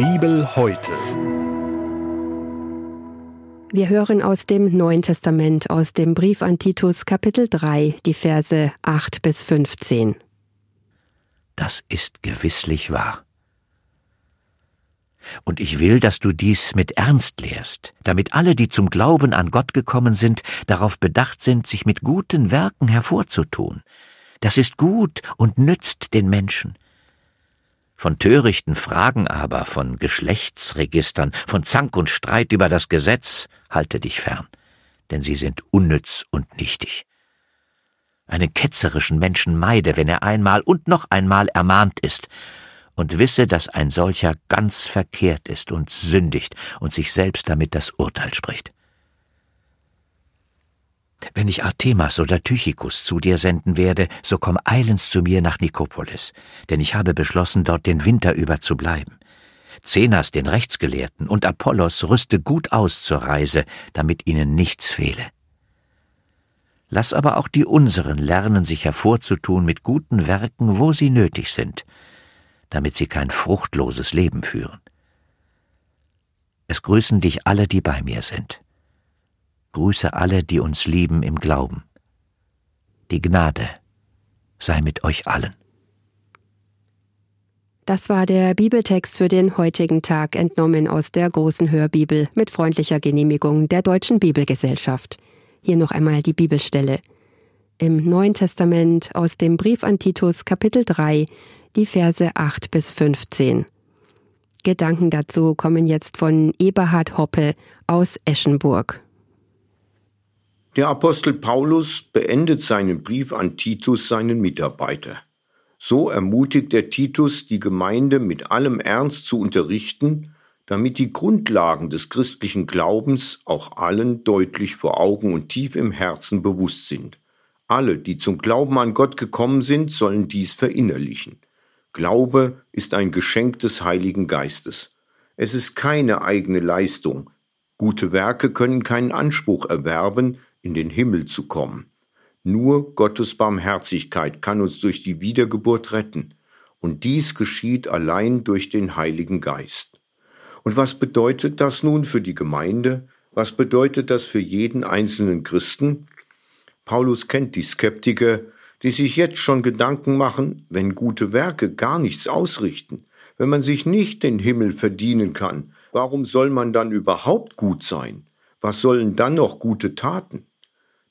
Bibel heute. Wir hören aus dem Neuen Testament, aus dem Brief an Titus Kapitel 3, die Verse 8 bis 15. Das ist gewisslich wahr. Und ich will, dass du dies mit Ernst lehrst, damit alle, die zum Glauben an Gott gekommen sind, darauf bedacht sind, sich mit guten Werken hervorzutun. Das ist gut und nützt den Menschen. Von törichten Fragen aber, von Geschlechtsregistern, von Zank und Streit über das Gesetz, halte dich fern, denn sie sind unnütz und nichtig. Einen ketzerischen Menschen meide, wenn er einmal und noch einmal ermahnt ist, und wisse, dass ein solcher ganz verkehrt ist und sündigt und sich selbst damit das Urteil spricht. Wenn ich Artemas oder Tychicus zu dir senden werde, so komm eilends zu mir nach Nikopolis, denn ich habe beschlossen, dort den Winter über zu bleiben. Zenas, den Rechtsgelehrten, und Apollos rüste gut aus zur Reise, damit ihnen nichts fehle. Lass aber auch die unseren lernen, sich hervorzutun mit guten Werken, wo sie nötig sind, damit sie kein fruchtloses Leben führen. Es grüßen dich alle, die bei mir sind. Grüße alle, die uns lieben im Glauben. Die Gnade sei mit euch allen. Das war der Bibeltext für den heutigen Tag, entnommen aus der großen Hörbibel mit freundlicher Genehmigung der Deutschen Bibelgesellschaft. Hier noch einmal die Bibelstelle. Im Neuen Testament aus dem Brief an Titus Kapitel 3, die Verse 8 bis 15. Gedanken dazu kommen jetzt von Eberhard Hoppe aus Eschenburg. Der Apostel Paulus beendet seinen Brief an Titus, seinen Mitarbeiter. So ermutigt er Titus, die Gemeinde mit allem Ernst zu unterrichten, damit die Grundlagen des christlichen Glaubens auch allen deutlich vor Augen und tief im Herzen bewusst sind. Alle, die zum Glauben an Gott gekommen sind, sollen dies verinnerlichen. Glaube ist ein Geschenk des Heiligen Geistes. Es ist keine eigene Leistung. Gute Werke können keinen Anspruch erwerben, in den Himmel zu kommen. Nur Gottes Barmherzigkeit kann uns durch die Wiedergeburt retten, und dies geschieht allein durch den Heiligen Geist. Und was bedeutet das nun für die Gemeinde? Was bedeutet das für jeden einzelnen Christen? Paulus kennt die Skeptiker, die sich jetzt schon Gedanken machen, wenn gute Werke gar nichts ausrichten, wenn man sich nicht den Himmel verdienen kann, warum soll man dann überhaupt gut sein? Was sollen dann noch gute Taten?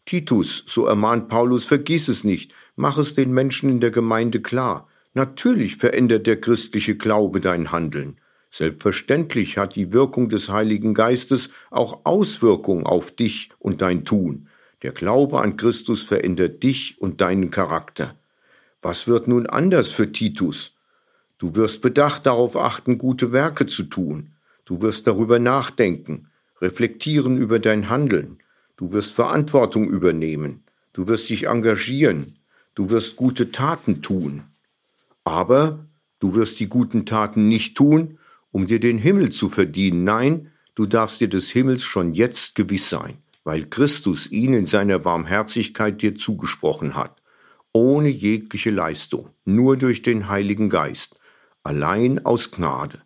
Titus, so ermahnt Paulus, vergiss es nicht, mach es den Menschen in der Gemeinde klar. Natürlich verändert der christliche Glaube dein Handeln. Selbstverständlich hat die Wirkung des Heiligen Geistes auch Auswirkungen auf dich und dein Tun. Der Glaube an Christus verändert dich und deinen Charakter. Was wird nun anders für Titus? Du wirst bedacht darauf achten, gute Werke zu tun. Du wirst darüber nachdenken, reflektieren über dein Handeln. Du wirst Verantwortung übernehmen. Du wirst dich engagieren. Du wirst gute Taten tun. Aber du wirst die guten Taten nicht tun, um dir den Himmel zu verdienen. Nein, du darfst dir des Himmels schon jetzt gewiss sein, weil Christus ihn in seiner Barmherzigkeit dir zugesprochen hat. Ohne jegliche Leistung, nur durch den Heiligen Geist, allein aus Gnade.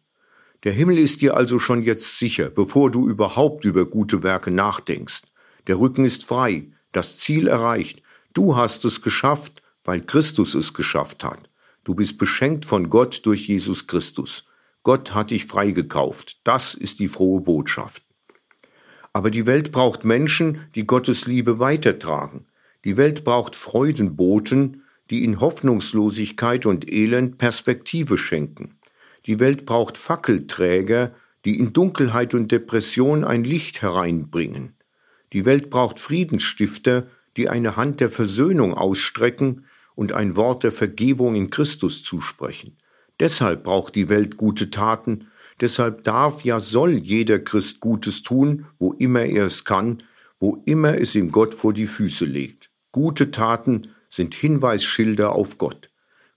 Der Himmel ist dir also schon jetzt sicher, bevor du überhaupt über gute Werke nachdenkst. Der Rücken ist frei, das Ziel erreicht. Du hast es geschafft, weil Christus es geschafft hat. Du bist beschenkt von Gott durch Jesus Christus. Gott hat dich freigekauft. Das ist die frohe Botschaft. Aber die Welt braucht Menschen, die Gottes Liebe weitertragen. Die Welt braucht Freudenboten, die in Hoffnungslosigkeit und Elend Perspektive schenken. Die Welt braucht Fackelträger, die in Dunkelheit und Depression ein Licht hereinbringen. Die Welt braucht Friedensstifter, die eine Hand der Versöhnung ausstrecken und ein Wort der Vergebung in Christus zusprechen. Deshalb braucht die Welt gute Taten, deshalb darf ja soll jeder Christ Gutes tun, wo immer er es kann, wo immer es ihm Gott vor die Füße legt. Gute Taten sind Hinweisschilder auf Gott.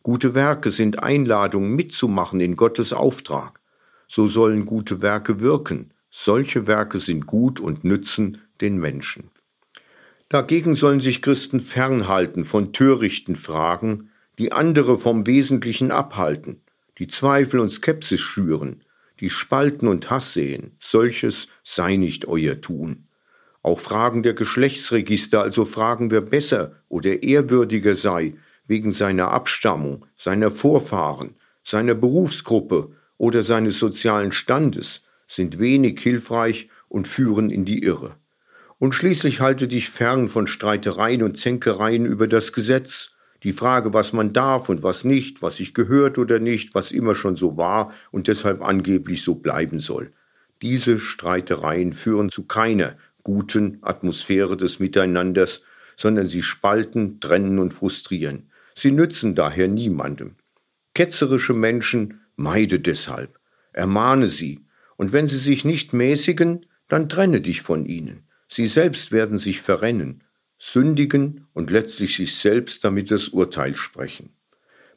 Gute Werke sind Einladungen mitzumachen in Gottes Auftrag. So sollen gute Werke wirken. Solche Werke sind gut und nützen den Menschen. Dagegen sollen sich Christen fernhalten von törichten Fragen, die andere vom Wesentlichen abhalten, die Zweifel und Skepsis schüren, die Spalten und Hass sehen, solches sei nicht euer Tun. Auch Fragen der Geschlechtsregister, also Fragen, wer besser oder ehrwürdiger sei, wegen seiner Abstammung, seiner Vorfahren, seiner Berufsgruppe oder seines sozialen Standes, sind wenig hilfreich und führen in die Irre. Und schließlich halte dich fern von Streitereien und Zänkereien über das Gesetz, die Frage, was man darf und was nicht, was sich gehört oder nicht, was immer schon so war und deshalb angeblich so bleiben soll. Diese Streitereien führen zu keiner guten Atmosphäre des Miteinanders, sondern sie spalten, trennen und frustrieren. Sie nützen daher niemandem. Ketzerische Menschen meide deshalb, ermahne sie, und wenn sie sich nicht mäßigen, dann trenne dich von ihnen. Sie selbst werden sich verrennen, sündigen und letztlich sich selbst damit das Urteil sprechen.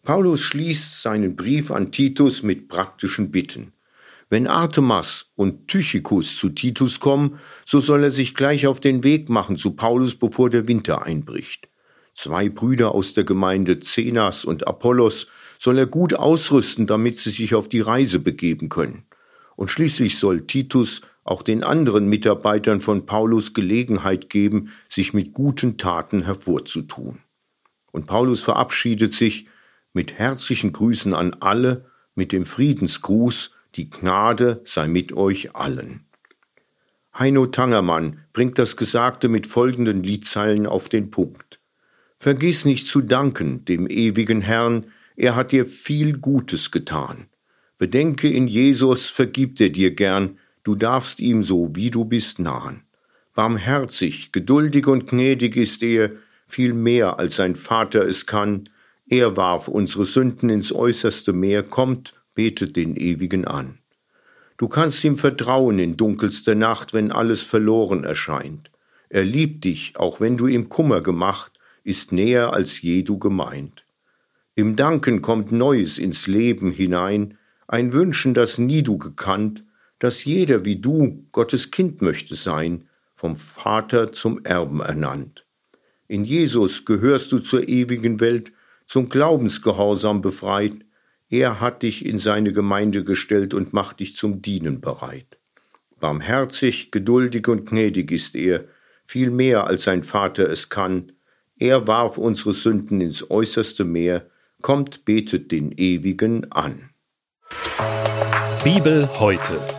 Paulus schließt seinen Brief an Titus mit praktischen Bitten. Wenn Artemas und Tychicus zu Titus kommen, so soll er sich gleich auf den Weg machen zu Paulus, bevor der Winter einbricht. Zwei Brüder aus der Gemeinde Zenas und Apollos soll er gut ausrüsten, damit sie sich auf die Reise begeben können. Und schließlich soll Titus auch den anderen Mitarbeitern von Paulus Gelegenheit geben, sich mit guten Taten hervorzutun. Und Paulus verabschiedet sich mit herzlichen Grüßen an alle, mit dem Friedensgruß, die Gnade sei mit euch allen. Heino Tangermann bringt das Gesagte mit folgenden Liedzeilen auf den Punkt. Vergiss nicht zu danken dem ewigen Herrn, er hat dir viel Gutes getan. Bedenke in Jesus vergibt er dir gern, du darfst ihm so, wie du bist, nahen. Barmherzig, geduldig und gnädig ist er, viel mehr als sein Vater es kann. Er warf unsere Sünden ins äußerste Meer, kommt, betet den Ewigen an. Du kannst ihm vertrauen in dunkelster Nacht, wenn alles verloren erscheint. Er liebt dich, auch wenn du ihm Kummer gemacht, ist näher als je du gemeint. Im Danken kommt Neues ins Leben hinein, ein Wünschen, das nie du gekannt, dass jeder wie du Gottes Kind möchte sein, vom Vater zum Erben ernannt. In Jesus gehörst du zur ewigen Welt, zum Glaubensgehorsam befreit. Er hat dich in seine Gemeinde gestellt und macht dich zum Dienen bereit. Barmherzig, geduldig und gnädig ist er, viel mehr als sein Vater es kann. Er warf unsere Sünden ins äußerste Meer, kommt, betet den Ewigen an. Bibel heute